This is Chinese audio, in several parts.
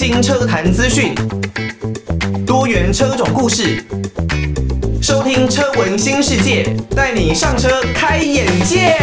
新车坛资讯，多元车种故事，收听车闻新世界，带你上车开眼界。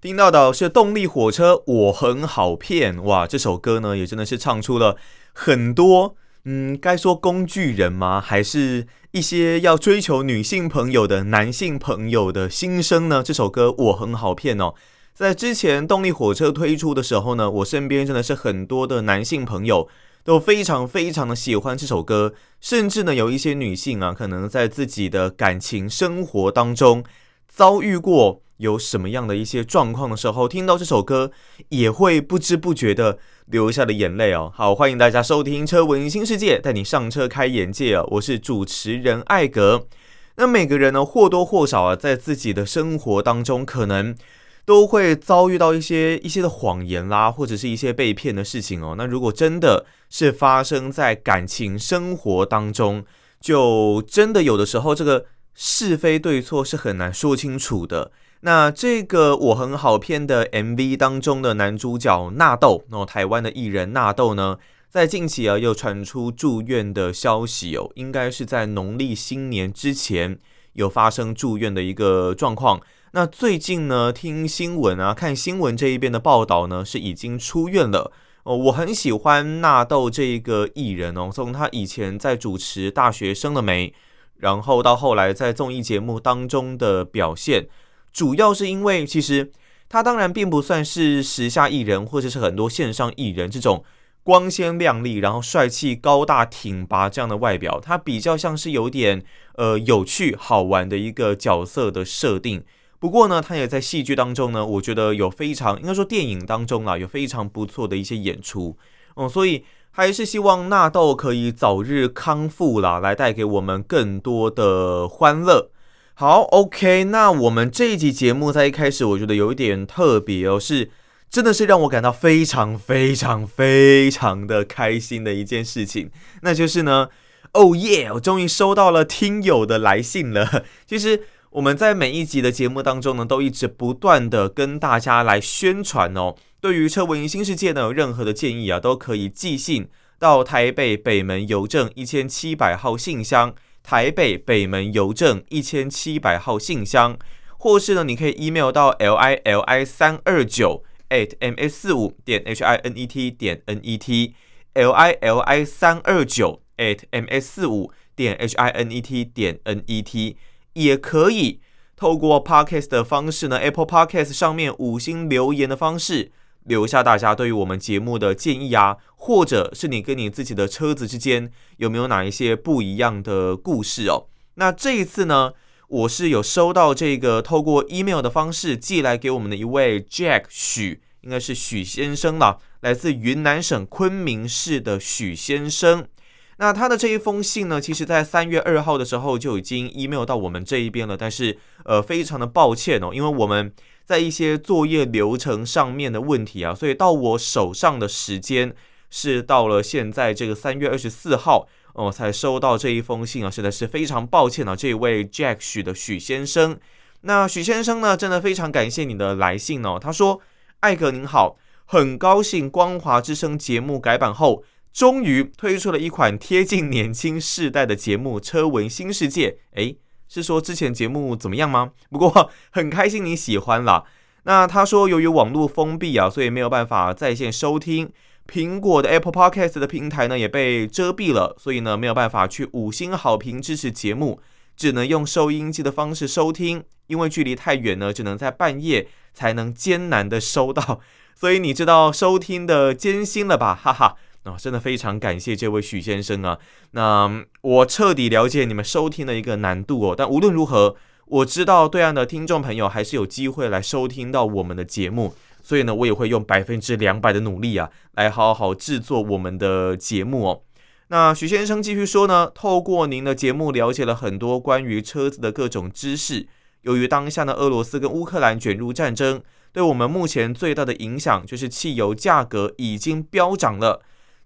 听到的是动力火车，我很好骗哇！这首歌呢，也真的是唱出了很多。嗯，该说工具人吗？还是一些要追求女性朋友的男性朋友的心声呢？这首歌我很好骗哦。在之前动力火车推出的时候呢，我身边真的是很多的男性朋友都非常非常的喜欢这首歌，甚至呢有一些女性啊，可能在自己的感情生活当中遭遇过有什么样的一些状况的时候，听到这首歌也会不知不觉的。流下的眼泪哦，好，欢迎大家收听《车闻新世界》，带你上车开眼界啊。我是主持人艾格。那每个人呢，或多或少啊，在自己的生活当中，可能都会遭遇到一些一些的谎言啦，或者是一些被骗的事情哦。那如果真的是发生在感情生活当中，就真的有的时候，这个是非对错是很难说清楚的。那这个我很好骗的 MV 当中的男主角纳豆，哦，台湾的艺人纳豆呢，在近期啊又传出住院的消息哦，应该是在农历新年之前有发生住院的一个状况。那最近呢，听新闻啊，看新闻这一边的报道呢，是已经出院了哦。我很喜欢纳豆这个艺人哦，从他以前在主持《大学生了没》，然后到后来在综艺节目当中的表现。主要是因为，其实他当然并不算是时下艺人，或者是很多线上艺人这种光鲜亮丽，然后帅气、高大、挺拔这样的外表。他比较像是有点呃有趣、好玩的一个角色的设定。不过呢，他也在戏剧当中呢，我觉得有非常应该说电影当中啊，有非常不错的一些演出。嗯，所以还是希望纳豆可以早日康复啦，来带给我们更多的欢乐。好，OK，那我们这一集节目在一开始，我觉得有一点特别哦，是真的是让我感到非常非常非常的开心的一件事情，那就是呢，哦耶，我终于收到了听友的来信了。其实我们在每一集的节目当中呢，都一直不断的跟大家来宣传哦，对于车闻新世界呢，有任何的建议啊，都可以寄信到台北北门邮政一千七百号信箱。台北北门邮政一千七百号信箱，或是呢，你可以 email 到 l i l i 三二九 at m s 四五点 h i n e t 点 n e t l i l i 三二九 at m s 四五点 h i n e t 点 n e t，也可以透过 podcast 的方式呢，Apple Podcast 上面五星留言的方式。留下大家对于我们节目的建议啊，或者是你跟你自己的车子之间有没有哪一些不一样的故事哦？那这一次呢，我是有收到这个透过 email 的方式寄来给我们的一位 Jack 许，应该是许先生了，来自云南省昆明市的许先生。那他的这一封信呢，其实在三月二号的时候就已经 email 到我们这一边了，但是呃，非常的抱歉哦，因为我们。在一些作业流程上面的问题啊，所以到我手上的时间是到了现在这个三月二十四号，哦，才收到这一封信啊，实在是非常抱歉啊，这位 Jack 许的许先生。那许先生呢，真的非常感谢你的来信哦。他说：“艾格您好，很高兴光华之声节目改版后，终于推出了一款贴近年轻世代的节目《车闻新世界》。”诶。是说之前节目怎么样吗？不过很开心你喜欢啦。那他说由于网络封闭啊，所以没有办法在线收听。苹果的 Apple Podcast 的平台呢也被遮蔽了，所以呢没有办法去五星好评支持节目，只能用收音机的方式收听。因为距离太远呢，只能在半夜才能艰难的收到。所以你知道收听的艰辛了吧？哈哈。啊、真的非常感谢这位许先生啊！那我彻底了解你们收听的一个难度哦。但无论如何，我知道对岸的听众朋友还是有机会来收听到我们的节目，所以呢，我也会用百分之两百的努力啊，来好好制作我们的节目哦。那许先生继续说呢，透过您的节目了解了很多关于车子的各种知识。由于当下的俄罗斯跟乌克兰卷入战争，对我们目前最大的影响就是汽油价格已经飙涨了。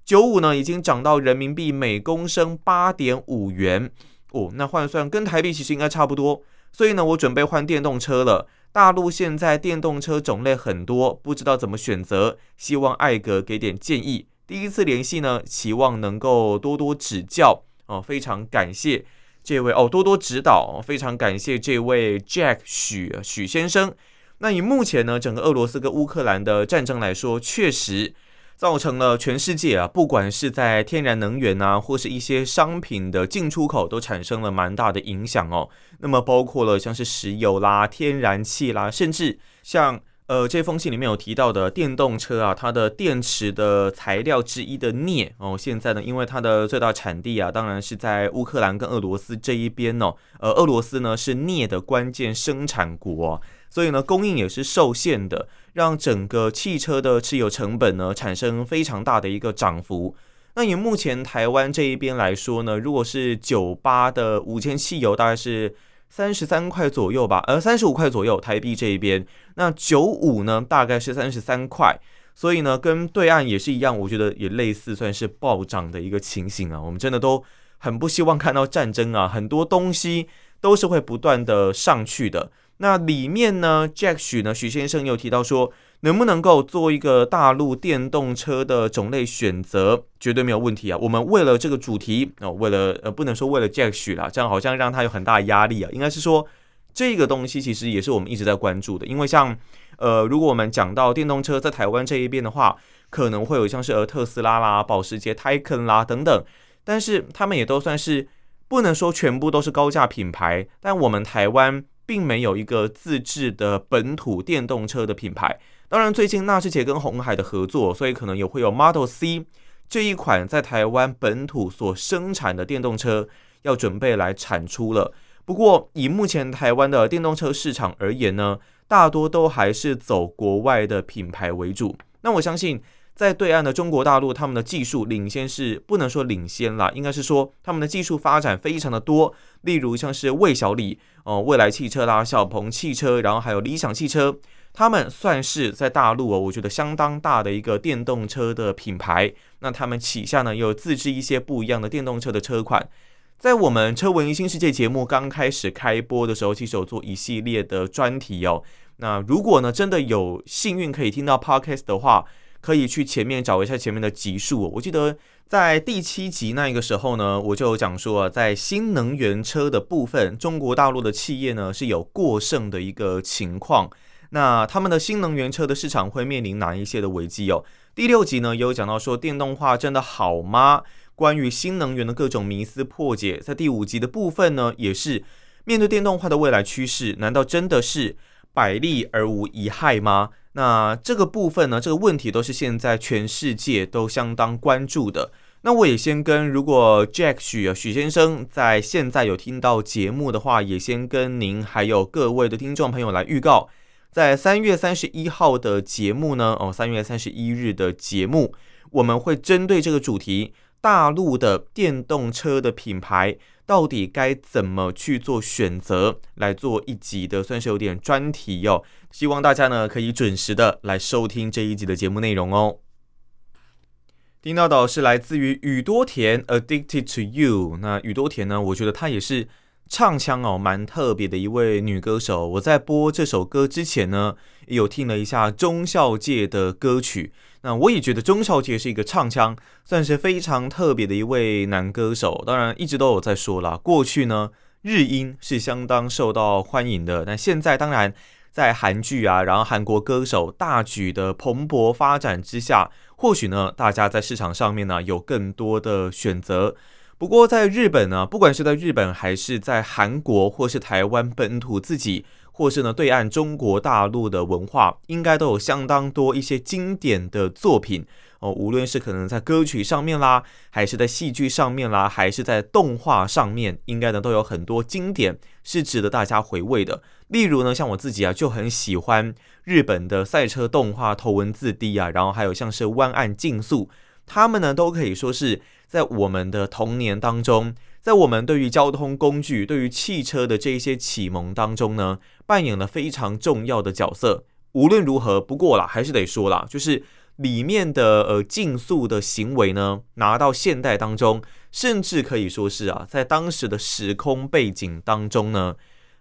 九五呢，已经涨到人民币每公升八点五元哦，那换算跟台币其实应该差不多。所以呢，我准备换电动车了。大陆现在电动车种类很多，不知道怎么选择，希望艾格给点建议。第一次联系呢，期望能够多多指教哦，非常感谢这位哦，多多指导，非常感谢这位 Jack 许许先生。那以目前呢，整个俄罗斯跟乌克兰的战争来说，确实。造成了全世界啊，不管是在天然能源啊，或是一些商品的进出口，都产生了蛮大的影响哦。那么包括了像是石油啦、天然气啦，甚至像呃这封信里面有提到的电动车啊，它的电池的材料之一的镍哦，现在呢，因为它的最大产地啊，当然是在乌克兰跟俄罗斯这一边哦。呃，俄罗斯呢是镍的关键生产国哦。所以呢，供应也是受限的，让整个汽车的持有成本呢产生非常大的一个涨幅。那以目前台湾这一边来说呢，如果是九八的五千汽油，大概是三十三块左右吧，呃，三十五块左右台币这一边。那九五呢，大概是三十三块。所以呢，跟对岸也是一样，我觉得也类似，算是暴涨的一个情形啊。我们真的都很不希望看到战争啊，很多东西都是会不断的上去的。那里面呢，Jack 许呢，许先生有提到说，能不能够做一个大陆电动车的种类选择，绝对没有问题啊。我们为了这个主题哦，为了呃，不能说为了 Jack 许啦，这样好像让他有很大压力啊。应该是说，这个东西其实也是我们一直在关注的，因为像呃，如果我们讲到电动车在台湾这一边的话，可能会有像是呃特斯拉啦、保时捷、Taycan 啦等等，但是他们也都算是不能说全部都是高价品牌，但我们台湾。并没有一个自制的本土电动车的品牌。当然，最近纳智捷跟鸿海的合作，所以可能也会有 Model C 这一款在台湾本土所生产的电动车要准备来产出了。不过，以目前台湾的电动车市场而言呢，大多都还是走国外的品牌为主。那我相信。在对岸的中国大陆，他们的技术领先是不能说领先啦，应该是说他们的技术发展非常的多。例如像是魏小李哦，蔚来汽车啦、小鹏汽车，然后还有理想汽车，他们算是在大陆哦，我觉得相当大的一个电动车的品牌。那他们旗下呢，有自制一些不一样的电动车的车款。在我们车文艺新世界节目刚开始开播的时候，其实有做一系列的专题哦。那如果呢，真的有幸运可以听到 Podcast 的话，可以去前面找一下前面的集数，我记得在第七集那个时候呢，我就有讲说，在新能源车的部分，中国大陆的企业呢是有过剩的一个情况。那他们的新能源车的市场会面临哪一些的危机哦？第六集呢也有讲到说，电动化真的好吗？关于新能源的各种迷思破解，在第五集的部分呢，也是面对电动化的未来趋势，难道真的是百利而无一害吗？那这个部分呢，这个问题都是现在全世界都相当关注的。那我也先跟，如果 Jack 许许先生在现在有听到节目的话，也先跟您还有各位的听众朋友来预告，在三月三十一号的节目呢，哦，三月三十一日的节目，我们会针对这个主题，大陆的电动车的品牌。到底该怎么去做选择，来做一集的，算是有点专题哟、希望大家呢可以准时的来收听这一集的节目内容哦。听到的是来自于宇多田《Addicted to You》。那宇多田呢，我觉得她也是唱腔哦蛮特别的一位女歌手。我在播这首歌之前呢，有听了一下中孝界的歌曲。那我也觉得中孝介是一个唱腔算是非常特别的一位男歌手，当然一直都有在说啦，过去呢日音是相当受到欢迎的，但现在当然在韩剧啊，然后韩国歌手大举的蓬勃发展之下，或许呢大家在市场上面呢有更多的选择。不过在日本呢，不管是在日本还是在韩国或是台湾本土自己。或是呢，对岸中国大陆的文化应该都有相当多一些经典的作品哦，无论是可能在歌曲上面啦，还是在戏剧上面啦，还是在动画上面，应该呢都有很多经典是值得大家回味的。例如呢，像我自己啊，就很喜欢日本的赛车动画《头文字 D》啊，然后还有像是《湾岸竞速》，他们呢都可以说是在我们的童年当中。在我们对于交通工具、对于汽车的这一些启蒙当中呢，扮演了非常重要的角色。无论如何，不过啦，还是得说啦，就是里面的呃竞速的行为呢，拿到现代当中，甚至可以说是啊，在当时的时空背景当中呢，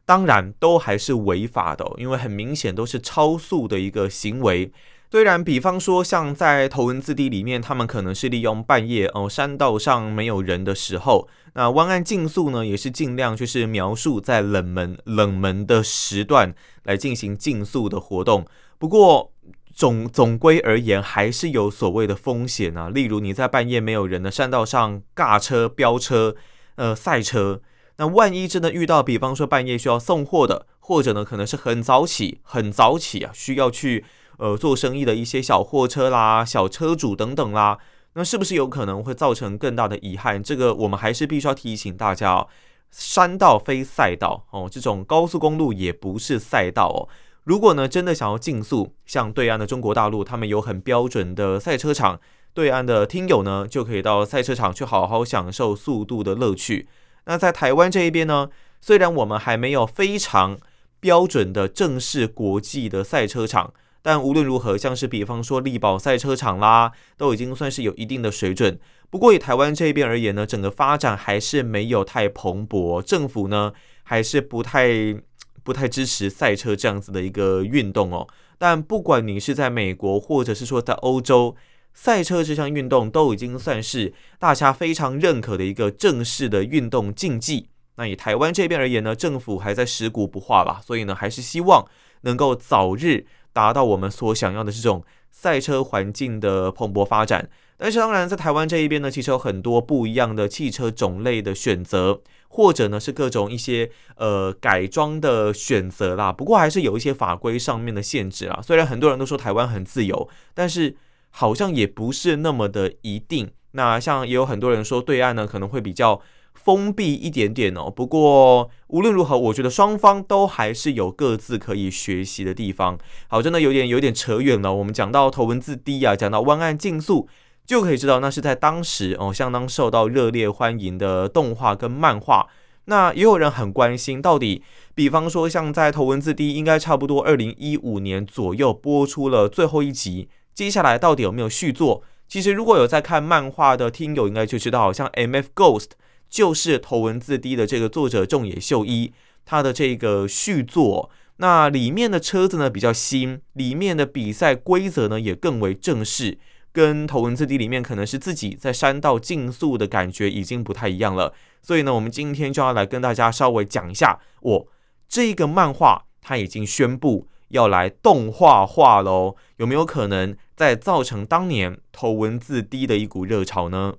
当然都还是违法的，因为很明显都是超速的一个行为。虽然，比方说像在头文字 D 里面，他们可能是利用半夜哦，山道上没有人的时候，那弯岸竞速呢，也是尽量就是描述在冷门冷门的时段来进行竞速的活动。不过总总归而言，还是有所谓的风险啊，例如你在半夜没有人的山道上尬车、飙车、呃赛车，那万一真的遇到，比方说半夜需要送货的，或者呢可能是很早起、很早起啊，需要去。呃，做生意的一些小货车啦、小车主等等啦，那是不是有可能会造成更大的遗憾？这个我们还是必须要提醒大家哦，山道非赛道哦，这种高速公路也不是赛道哦。如果呢真的想要竞速，像对岸的中国大陆，他们有很标准的赛车场，对岸的听友呢就可以到赛车场去好好享受速度的乐趣。那在台湾这一边呢，虽然我们还没有非常标准的正式国际的赛车场。但无论如何，像是比方说力宝赛车场啦，都已经算是有一定的水准。不过以台湾这边而言呢，整个发展还是没有太蓬勃，政府呢还是不太不太支持赛车这样子的一个运动哦。但不管你是在美国，或者是说在欧洲，赛车这项运动都已经算是大家非常认可的一个正式的运动竞技。那以台湾这边而言呢，政府还在食古不化吧，所以呢，还是希望能够早日。达到我们所想要的这种赛车环境的蓬勃发展，但是当然，在台湾这一边呢，其实有很多不一样的汽车种类的选择，或者呢是各种一些呃改装的选择啦。不过还是有一些法规上面的限制啊。虽然很多人都说台湾很自由，但是好像也不是那么的一定。那像也有很多人说，对岸呢可能会比较。封闭一点点哦，不过无论如何，我觉得双方都还是有各自可以学习的地方。好，真的有点有点扯远了。我们讲到头文字 D 啊，讲到弯岸竞速，就可以知道那是在当时哦，相当受到热烈欢迎的动画跟漫画。那也有人很关心，到底比方说像在头文字 D，应该差不多二零一五年左右播出了最后一集，接下来到底有没有续作？其实如果有在看漫画的听友，应该就知道，好像 MF Ghost。就是头文字 D 的这个作者仲野秀一，他的这个续作，那里面的车子呢比较新，里面的比赛规则呢也更为正式，跟头文字 D 里面可能是自己在山道竞速的感觉已经不太一样了。所以呢，我们今天就要来跟大家稍微讲一下，我、哦、这个漫画它已经宣布要来动画化喽，有没有可能再造成当年头文字 D 的一股热潮呢？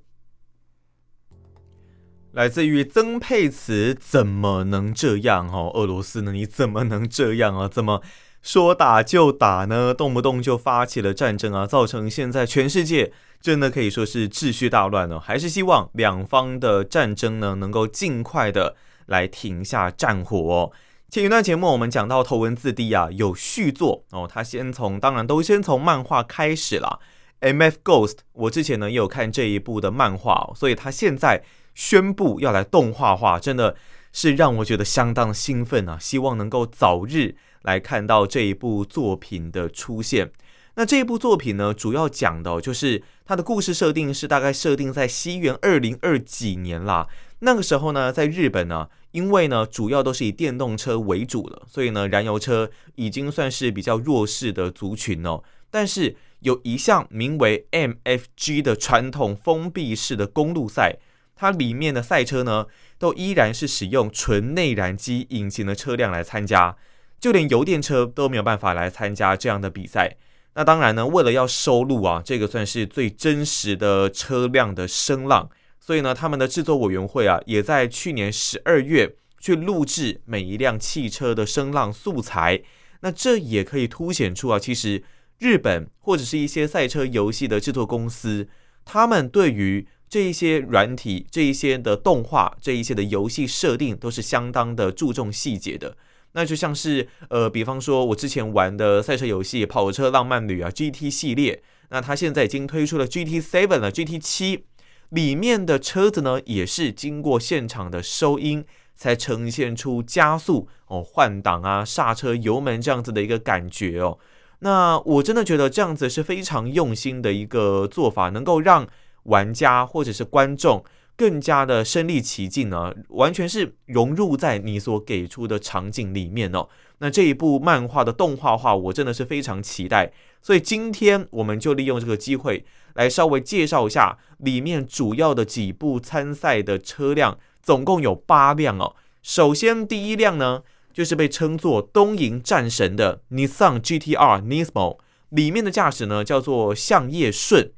来自于曾沛慈，怎么能这样哦？俄罗斯呢？你怎么能这样啊？怎么说打就打呢？动不动就发起了战争啊，造成现在全世界真的可以说是秩序大乱呢？还是希望两方的战争呢，能够尽快的来停下战火哦。前一段节目我们讲到头文字 D 啊，有续作哦，他先从当然都先从漫画开始啦。MF Ghost，我之前呢也有看这一部的漫画，所以他现在。宣布要来动画化，真的是让我觉得相当兴奋啊！希望能够早日来看到这一部作品的出现。那这一部作品呢，主要讲的就是它的故事设定是大概设定在西元二零二几年啦。那个时候呢，在日本呢，因为呢主要都是以电动车为主了，所以呢燃油车已经算是比较弱势的族群哦。但是有一项名为 MFG 的传统封闭式的公路赛。它里面的赛车呢，都依然是使用纯内燃机引擎的车辆来参加，就连油电车都没有办法来参加这样的比赛。那当然呢，为了要收录啊，这个算是最真实的车辆的声浪，所以呢，他们的制作委员会啊，也在去年十二月去录制每一辆汽车的声浪素材。那这也可以凸显出啊，其实日本或者是一些赛车游戏的制作公司，他们对于这一些软体，这一些的动画，这一些的游戏设定都是相当的注重细节的。那就像是呃，比方说我之前玩的赛车游戏《跑车浪漫旅》啊，GT 系列，那它现在已经推出了 GT Seven 了，GT 七里面的车子呢，也是经过现场的收音，才呈现出加速哦、换挡啊、刹车、油门这样子的一个感觉哦。那我真的觉得这样子是非常用心的一个做法，能够让玩家或者是观众更加的身临其境呢，完全是融入在你所给出的场景里面哦。那这一部漫画的动画化，我真的是非常期待。所以今天我们就利用这个机会来稍微介绍一下里面主要的几部参赛的车辆，总共有八辆哦。首先第一辆呢，就是被称作东瀛战神的 Nissan GT-R Nismo，里面的驾驶呢叫做向叶顺。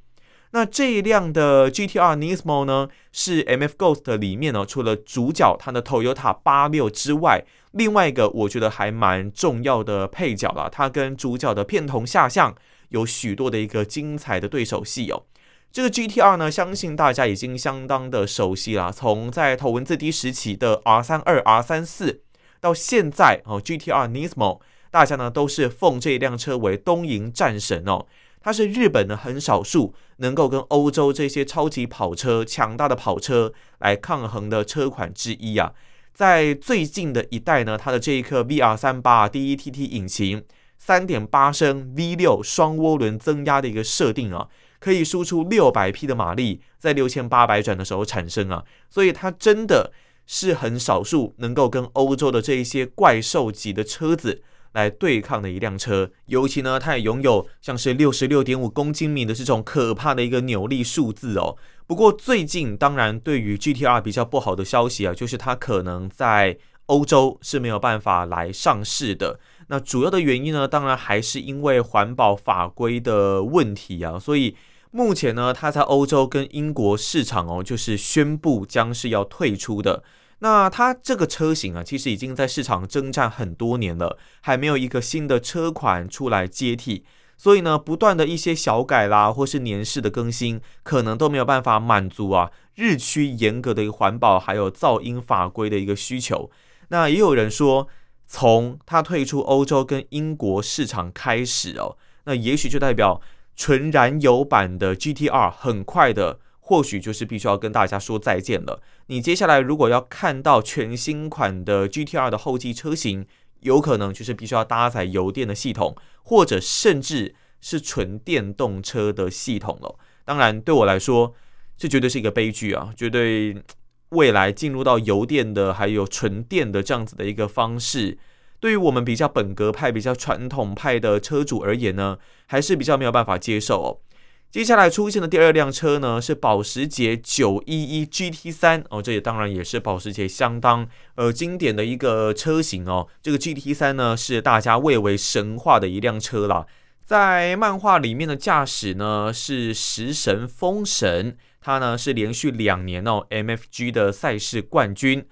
那这一辆的 GT-R Nismo 呢，是 MF Ghost 里面呢，除了主角它的 Toyota 八六之外，另外一个我觉得还蛮重要的配角啦。它跟主角的片桐下象有许多的一个精彩的对手戏哦。这个 GT-R 呢，相信大家已经相当的熟悉啦。从在头文字 D 时期的 R 三二、R 三四，到现在哦，GT-R Nismo，大家呢都是奉这一辆车为东瀛战神哦。它是日本的很少数能够跟欧洲这些超级跑车、强大的跑车来抗衡的车款之一啊。在最近的一代呢，它的这一颗 VR 三八 DETT 引擎，三点八升 V 六双涡轮增压的一个设定啊，可以输出六百匹的马力，在六千八百转的时候产生啊，所以它真的是很少数能够跟欧洲的这一些怪兽级的车子。来对抗的一辆车，尤其呢，它也拥有像是六十六点五公斤米的这种可怕的一个扭力数字哦。不过最近，当然对于 GT-R 比较不好的消息啊，就是它可能在欧洲是没有办法来上市的。那主要的原因呢，当然还是因为环保法规的问题啊。所以目前呢，它在欧洲跟英国市场哦，就是宣布将是要退出的。那它这个车型啊，其实已经在市场征战很多年了，还没有一个新的车款出来接替，所以呢，不断的一些小改啦，或是年式的更新，可能都没有办法满足啊日趋严格的一个环保还有噪音法规的一个需求。那也有人说，从它退出欧洲跟英国市场开始哦，那也许就代表纯燃油版的 GT-R 很快的。或许就是必须要跟大家说再见了。你接下来如果要看到全新款的 GT-R 的后继车型，有可能就是必须要搭载油电的系统，或者甚至是纯电动车的系统了。当然，对我来说，这绝对是一个悲剧啊！绝对未来进入到油电的还有纯电的这样子的一个方式，对于我们比较本格派、比较传统派的车主而言呢，还是比较没有办法接受哦。接下来出现的第二辆车呢，是保时捷911 GT3 哦，这也当然也是保时捷相当呃经典的一个车型哦。这个 GT3 呢，是大家蔚为神话的一辆车啦。在漫画里面的驾驶呢是食神风神，他呢是连续两年哦 MFG 的赛事冠军。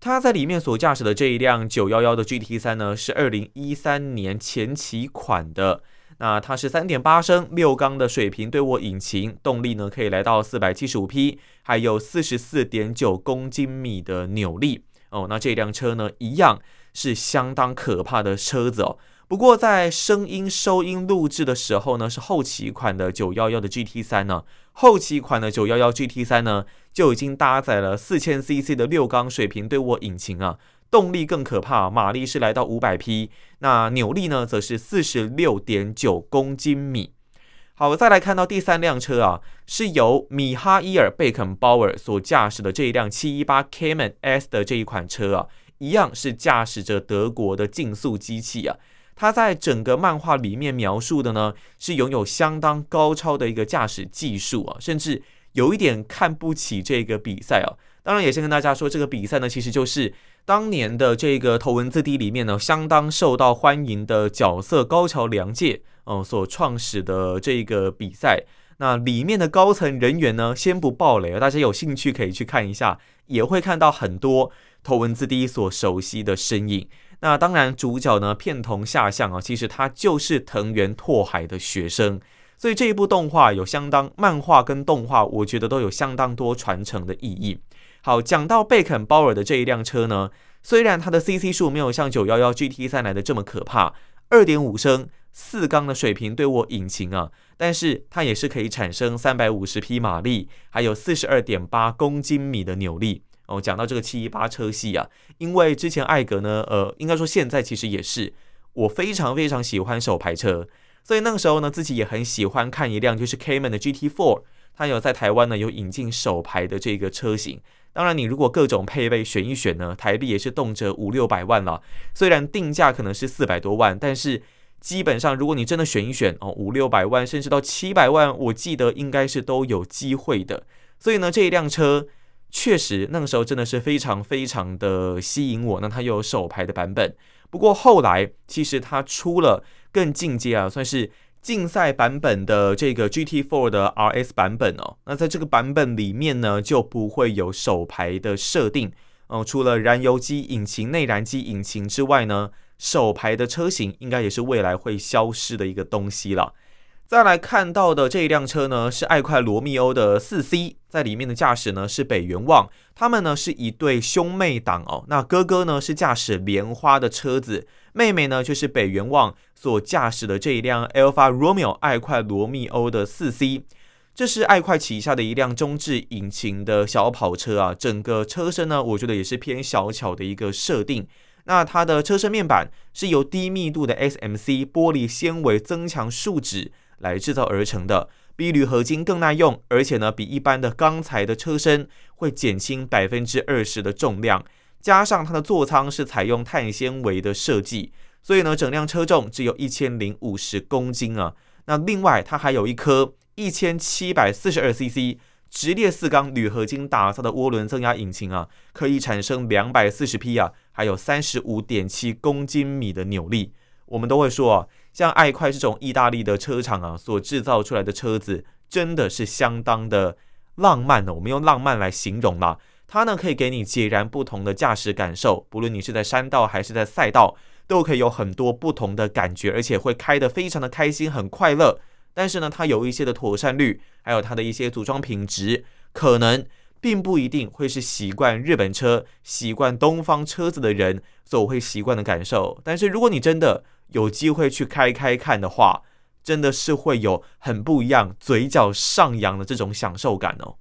他在里面所驾驶的这一辆911的 GT3 呢，是2013年前期款的。那它是三点八升六缸的水平对卧引擎，动力呢可以来到四百七十五匹，还有四十四点九公斤米的扭力哦。那这辆车呢，一样是相当可怕的车子哦。不过在声音收音录制的时候呢，是后期款的九幺幺的 GT 三呢，后期款的九幺幺 GT 三呢就已经搭载了四千 CC 的六缸水平对卧引擎啊。动力更可怕，马力是来到五百匹，那扭力呢，则是四十六点九公斤米。好，再来看到第三辆车啊，是由米哈伊尔贝肯鲍尔所驾驶的这一辆七一八 Cayman S 的这一款车啊，一样是驾驶着德国的竞速机器啊。它在整个漫画里面描述的呢，是拥有相当高超的一个驾驶技术啊，甚至有一点看不起这个比赛啊。当然，也先跟大家说，这个比赛呢，其实就是。当年的这个头文字 D 里面呢，相当受到欢迎的角色高桥良介，哦，所创始的这个比赛，那里面的高层人员呢，先不爆雷，大家有兴趣可以去看一下，也会看到很多头文字 D 所熟悉的身影。那当然，主角呢，片桐夏象啊，其实他就是藤原拓海的学生，所以这一部动画有相当漫画跟动画，我觉得都有相当多传承的意义。好，讲到贝肯鲍尔的这一辆车呢，虽然它的 CC 数没有像911 GT3 来的这么可怕，二点五升四缸的水平对卧引擎啊，但是它也是可以产生三百五十匹马力，还有四十二点八公斤米的扭力哦。讲到这个七一八车系啊，因为之前艾格呢，呃，应该说现在其实也是我非常非常喜欢手排车，所以那个时候呢，自己也很喜欢看一辆就是 Cayman 的 GT4。它有在台湾呢有引进手排的这个车型。当然，你如果各种配备选一选呢，台币也是动辄五六百万了。虽然定价可能是四百多万，但是基本上如果你真的选一选哦，五六百万甚至到七百万，我记得应该是都有机会的。所以呢，这一辆车确实那个时候真的是非常非常的吸引我。那它又有手排的版本，不过后来其实它出了更进阶啊，算是。竞赛版本的这个 GT4 的 RS 版本哦，那在这个版本里面呢，就不会有手排的设定哦。除了燃油机引擎、内燃机引擎之外呢，手排的车型应该也是未来会消失的一个东西了。再来看到的这一辆车呢，是爱快罗密欧的四 C，在里面的驾驶呢是北原望，他们呢是一对兄妹档哦。那哥哥呢是驾驶莲花的车子，妹妹呢就是北元望所驾驶的这一辆 Alfa Romeo 爱快罗密欧的四 C。这是爱快旗下的一辆中置引擎的小跑车啊，整个车身呢，我觉得也是偏小巧的一个设定。那它的车身面板是由低密度的 SMC 玻璃纤维增强树脂。来制造而成的，比铝合金更耐用，而且呢，比一般的钢材的车身会减轻百分之二十的重量。加上它的座舱是采用碳纤维的设计，所以呢，整辆车重只有一千零五十公斤啊。那另外，它还有一颗一千七百四十二 CC 直列四缸铝合金打造的涡轮增压引擎啊，可以产生两百四十匹啊，还有三十五点七公斤米的扭力。我们都会说啊。像爱快这种意大利的车厂啊，所制造出来的车子真的是相当的浪漫呢。我们用浪漫来形容啦，它呢可以给你截然不同的驾驶感受，不论你是在山道还是在赛道，都可以有很多不同的感觉，而且会开得非常的开心，很快乐。但是呢，它有一些的妥善率，还有它的一些组装品质，可能并不一定会是习惯日本车、习惯东方车子的人所会习惯的感受。但是如果你真的，有机会去开开看的话，真的是会有很不一样，嘴角上扬的这种享受感哦。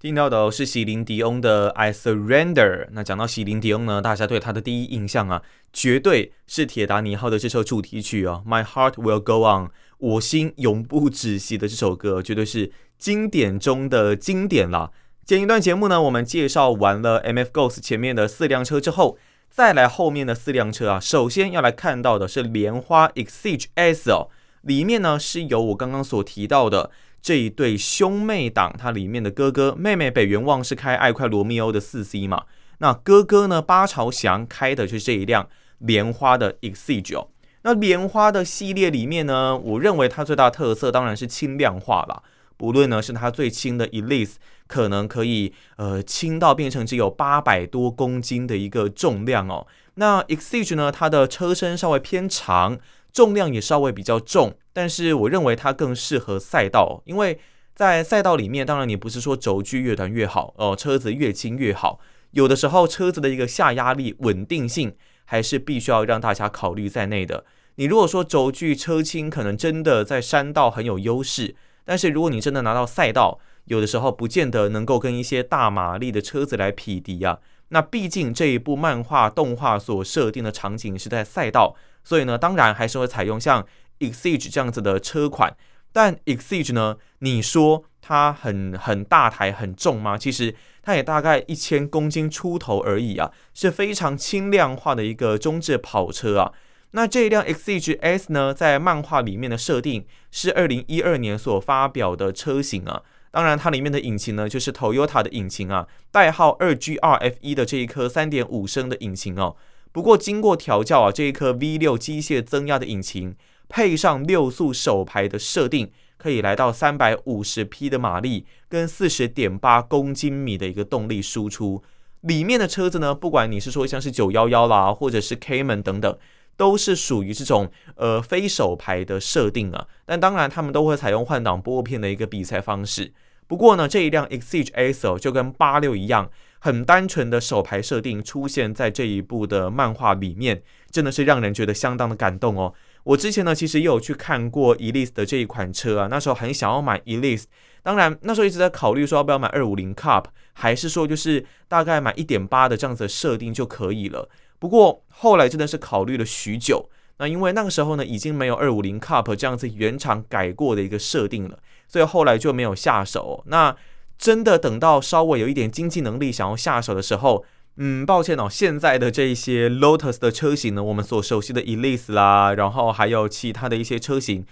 听到的是席琳迪翁的《I Surrender》。那讲到席琳迪翁呢，大家对他的第一印象啊，绝对是《铁达尼号》的这首主题曲啊，《My Heart Will Go On》，我心永不止息的这首歌，绝对是经典中的经典啦。前一段节目呢，我们介绍完了 MF Ghost 前面的四辆车之后。再来后面的四辆车啊，首先要来看到的是莲花 Exige S 哦，里面呢是由我刚刚所提到的这一对兄妹档，它里面的哥哥妹妹北元旺是开爱快罗密欧的四 C 嘛，那哥哥呢八朝祥开的就是这一辆莲花的 Exige 哦，那莲花的系列里面呢，我认为它最大特色当然是轻量化了。不论呢是它最轻的 Elise，可能可以呃轻到变成只有八百多公斤的一个重量哦。那 Exige 呢，它的车身稍微偏长，重量也稍微比较重，但是我认为它更适合赛道，因为在赛道里面，当然你不是说轴距越短越好哦，车子越轻越好，有的时候车子的一个下压力稳定性还是必须要让大家考虑在内的。你如果说轴距车轻，可能真的在山道很有优势。但是如果你真的拿到赛道，有的时候不见得能够跟一些大马力的车子来匹敌啊。那毕竟这一部漫画动画所设定的场景是在赛道，所以呢，当然还是会采用像 Exige 这样子的车款。但 Exige 呢，你说它很很大台很重吗？其实它也大概一千公斤出头而已啊，是非常轻量化的一个中置跑车啊。那这一辆 Exige S 呢，在漫画里面的设定是二零一二年所发表的车型啊。当然，它里面的引擎呢，就是 Toyota 的引擎啊，代号二 GRF1 的这一颗三点五升的引擎哦。不过经过调教啊，这一颗 V 六机械增压的引擎，配上六速手排的设定，可以来到三百五十匹的马力跟四十点八公斤米的一个动力输出。里面的车子呢，不管你是说像是九幺幺啦，或者是 Cayman 等等。都是属于这种呃非手排的设定啊，但当然他们都会采用换挡拨片的一个比赛方式。不过呢，这一辆 Exige S 就跟八六一样，很单纯的手排设定出现在这一部的漫画里面，真的是让人觉得相当的感动哦。我之前呢其实也有去看过 Elise 的这一款车啊，那时候很想要买 Elise，当然那时候一直在考虑说要不要买二五零 Cup，还是说就是大概买一点八的这样子的设定就可以了。不过后来真的是考虑了许久，那因为那个时候呢，已经没有二五零 Cup 这样子原厂改过的一个设定了，所以后来就没有下手。那真的等到稍微有一点经济能力想要下手的时候，嗯，抱歉哦，现在的这一些 Lotus 的车型呢，我们所熟悉的 Elise 啦，然后还有其他的一些车型。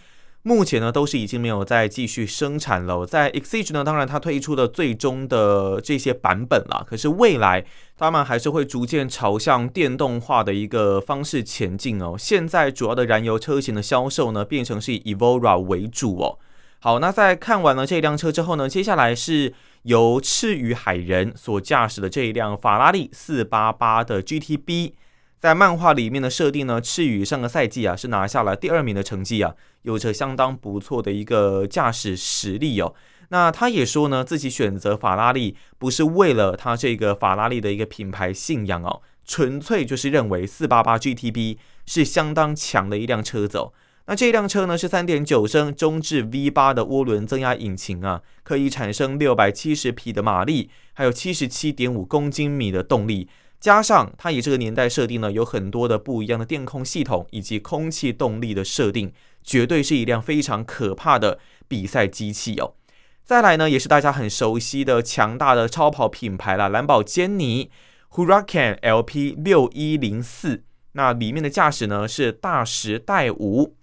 目前呢，都是已经没有再继续生产了。在 Exige 呢，当然它推出的最终的这些版本了，可是未来他们还是会逐渐朝向电动化的一个方式前进哦。现在主要的燃油车型的销售呢，变成是以 Evora 为主哦。好，那在看完了这辆车之后呢，接下来是由赤羽海人所驾驶的这一辆法拉利四八八的 GTB。在漫画里面的设定呢，赤羽上个赛季啊是拿下了第二名的成绩啊，有着相当不错的一个驾驶实力哦。那他也说呢，自己选择法拉利不是为了他这个法拉利的一个品牌信仰哦，纯粹就是认为四八八 GTB 是相当强的一辆车子哦。那这辆车呢是三点九升中置 V 八的涡轮增压引擎啊，可以产生六百七十匹的马力，还有七十七点五公斤米的动力。加上它以这个年代设定呢，有很多的不一样的电控系统以及空气动力的设定，绝对是一辆非常可怕的比赛机器哦。再来呢，也是大家很熟悉的强大的超跑品牌啦，蓝宝坚尼 Huracan LP 六一零四，那里面的驾驶呢是大石代吾。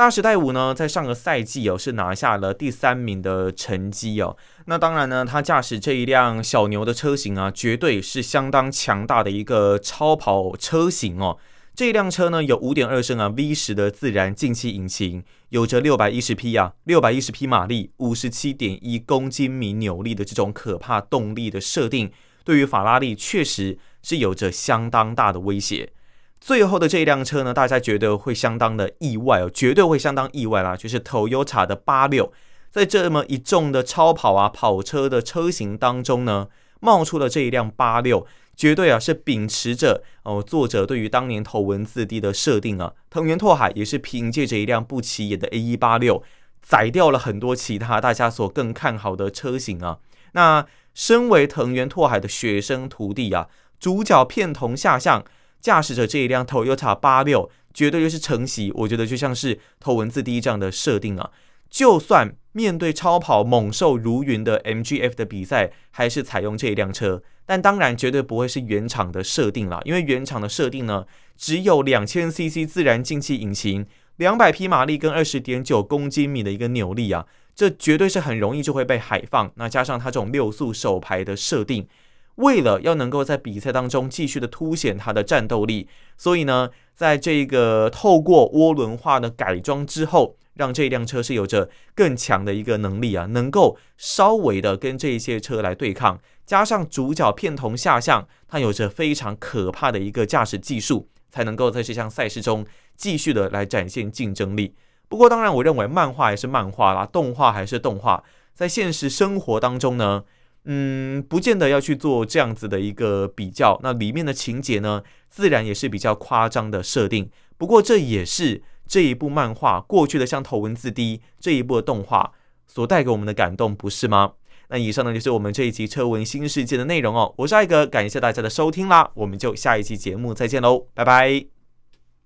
大时代五呢，在上个赛季哦，是拿下了第三名的成绩哦。那当然呢，他驾驶这一辆小牛的车型啊，绝对是相当强大的一个超跑车型哦。这一辆车呢，有五点二升啊 V 十的自然进气引擎，有着六百一十匹啊，六百一十匹马力，五十七点一公斤米扭力的这种可怕动力的设定，对于法拉利确实是有着相当大的威胁。最后的这一辆车呢，大家觉得会相当的意外哦，绝对会相当意外啦，就是 Toyota 的八六，在这么一众的超跑啊跑车的车型当中呢，冒出了这一辆八六，绝对啊是秉持着哦作者对于当年头文字 D 的设定啊，藤原拓海也是凭借着一辆不起眼的 A 一八六，宰掉了很多其他大家所更看好的车型啊。那身为藤原拓海的学生徒弟啊，主角片桐下向。驾驶着这一辆 Toyota 八六，绝对就是承袭。我觉得就像是头文字 D 这样的设定啊。就算面对超跑猛兽如云的 MGF 的比赛，还是采用这一辆车。但当然绝对不会是原厂的设定啦，因为原厂的设定呢，只有两千 CC 自然进气引擎，两百匹马力跟二十点九公斤米的一个扭力啊，这绝对是很容易就会被海放。那加上它这种六速手排的设定。为了要能够在比赛当中继续的凸显它的战斗力，所以呢，在这个透过涡轮化的改装之后，让这辆车是有着更强的一个能力啊，能够稍微的跟这些车来对抗。加上主角片桐下向，他有着非常可怕的一个驾驶技术，才能够在这项赛事中继续的来展现竞争力。不过，当然，我认为漫画还是漫画啦，动画还是动画，在现实生活当中呢。嗯，不见得要去做这样子的一个比较。那里面的情节呢，自然也是比较夸张的设定。不过这也是这一部漫画过去的像头文字 D 这一部的动画所带给我们的感动，不是吗？那以上呢就是我们这一集车文新世界的内容哦。我是艾格，感谢大家的收听啦，我们就下一期节目再见喽，拜拜。